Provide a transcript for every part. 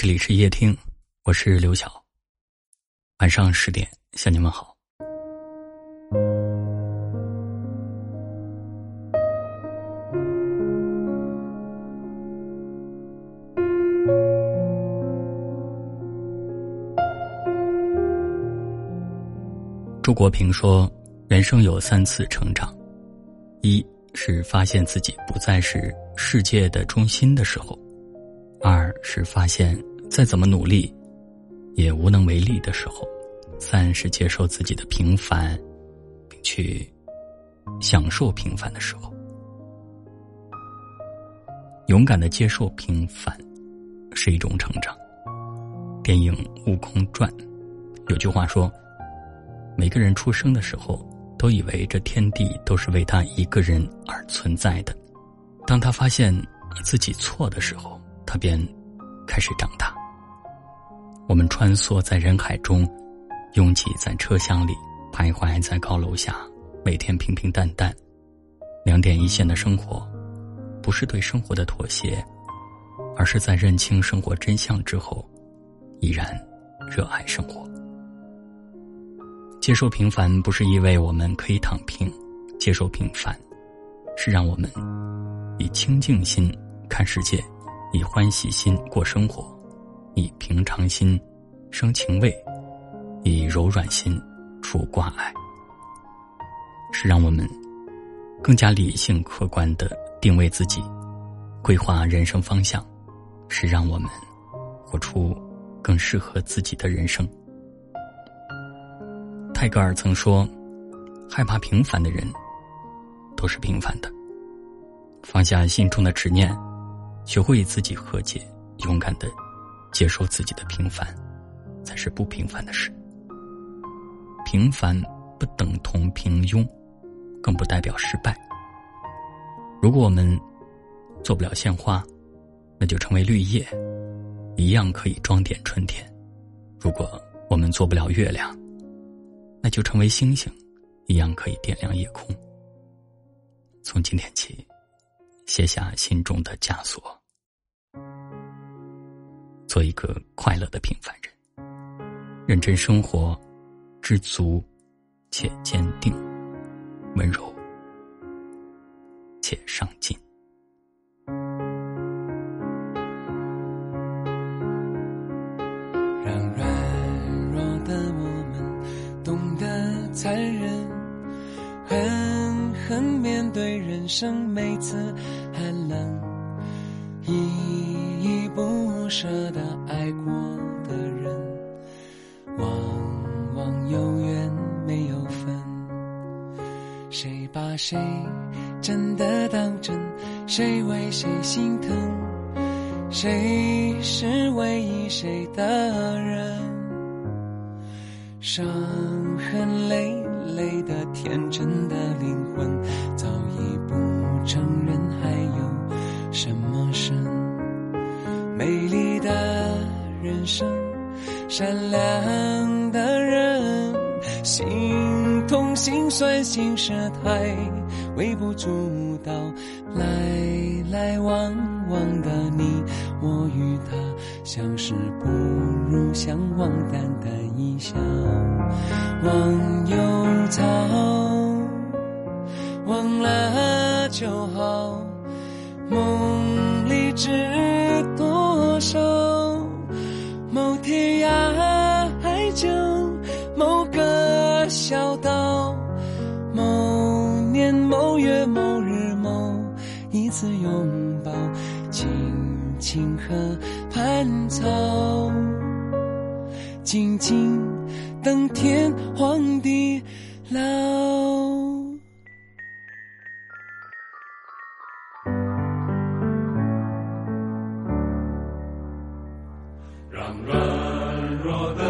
这里是夜听，我是刘晓。晚上十点向你们好。朱国平说：“人生有三次成长，一是发现自己不再是世界的中心的时候；二是发现再怎么努力也无能为力的时候；三是接受自己的平凡，并去享受平凡的时候。勇敢的接受平凡，是一种成长。”电影《悟空传》有句话说。每个人出生的时候，都以为这天地都是为他一个人而存在的。当他发现自己错的时候，他便开始长大。我们穿梭在人海中，拥挤在车厢里，徘徊在高楼下，每天平平淡淡、两点一线的生活，不是对生活的妥协，而是在认清生活真相之后，依然热爱生活。接受平凡不是意味我们可以躺平，接受平凡，是让我们以清净心看世界，以欢喜心过生活，以平常心生情味，以柔软心除挂碍，是让我们更加理性客观的定位自己，规划人生方向，是让我们活出更适合自己的人生。泰戈尔曾说：“害怕平凡的人，都是平凡的。放下心中的执念，学会与自己和解，勇敢的接受自己的平凡，才是不平凡的事。平凡不等同平庸，更不代表失败。如果我们做不了鲜花，那就成为绿叶，一样可以装点春天。如果我们做不了月亮，那就成为星星，一样可以点亮夜空。从今天起，卸下心中的枷锁，做一个快乐的平凡人，认真生活，知足且坚定，温柔且上进。让软弱的我们懂得残忍，狠狠面对人生每次寒冷，依依不舍的爱过的人，往往有缘没有分。谁把谁真的当真？谁为谁心疼？谁是唯一谁的人？伤痕累累的天真的灵魂，早已不承认还有什么深。美丽的人生，善良的人，心痛心酸心事太微不足道，来来往往的你我与他，相识不如相忘，淡淡一笑。忘忧草，忘了就好。梦里只某年某月某日某一次拥抱，青青河畔草，静静。等天荒地老，让软弱的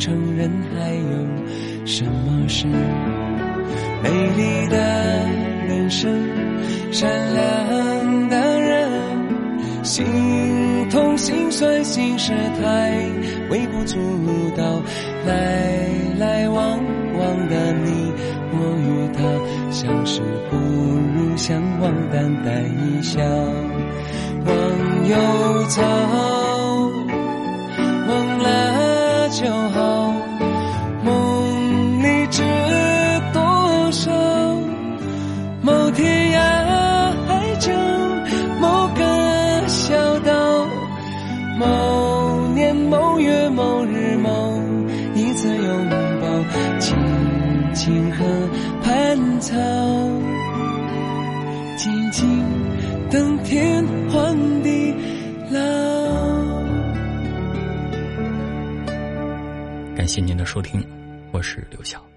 承认还有什么事。美丽的人生，善良的人，心痛心酸心事太微不足道，来来往往的你我与他，相识不如相忘，淡淡一笑，忘忧草，月某日某一次拥抱，青青河畔草，静静等天荒地老。感谢您的收听，我是刘晓。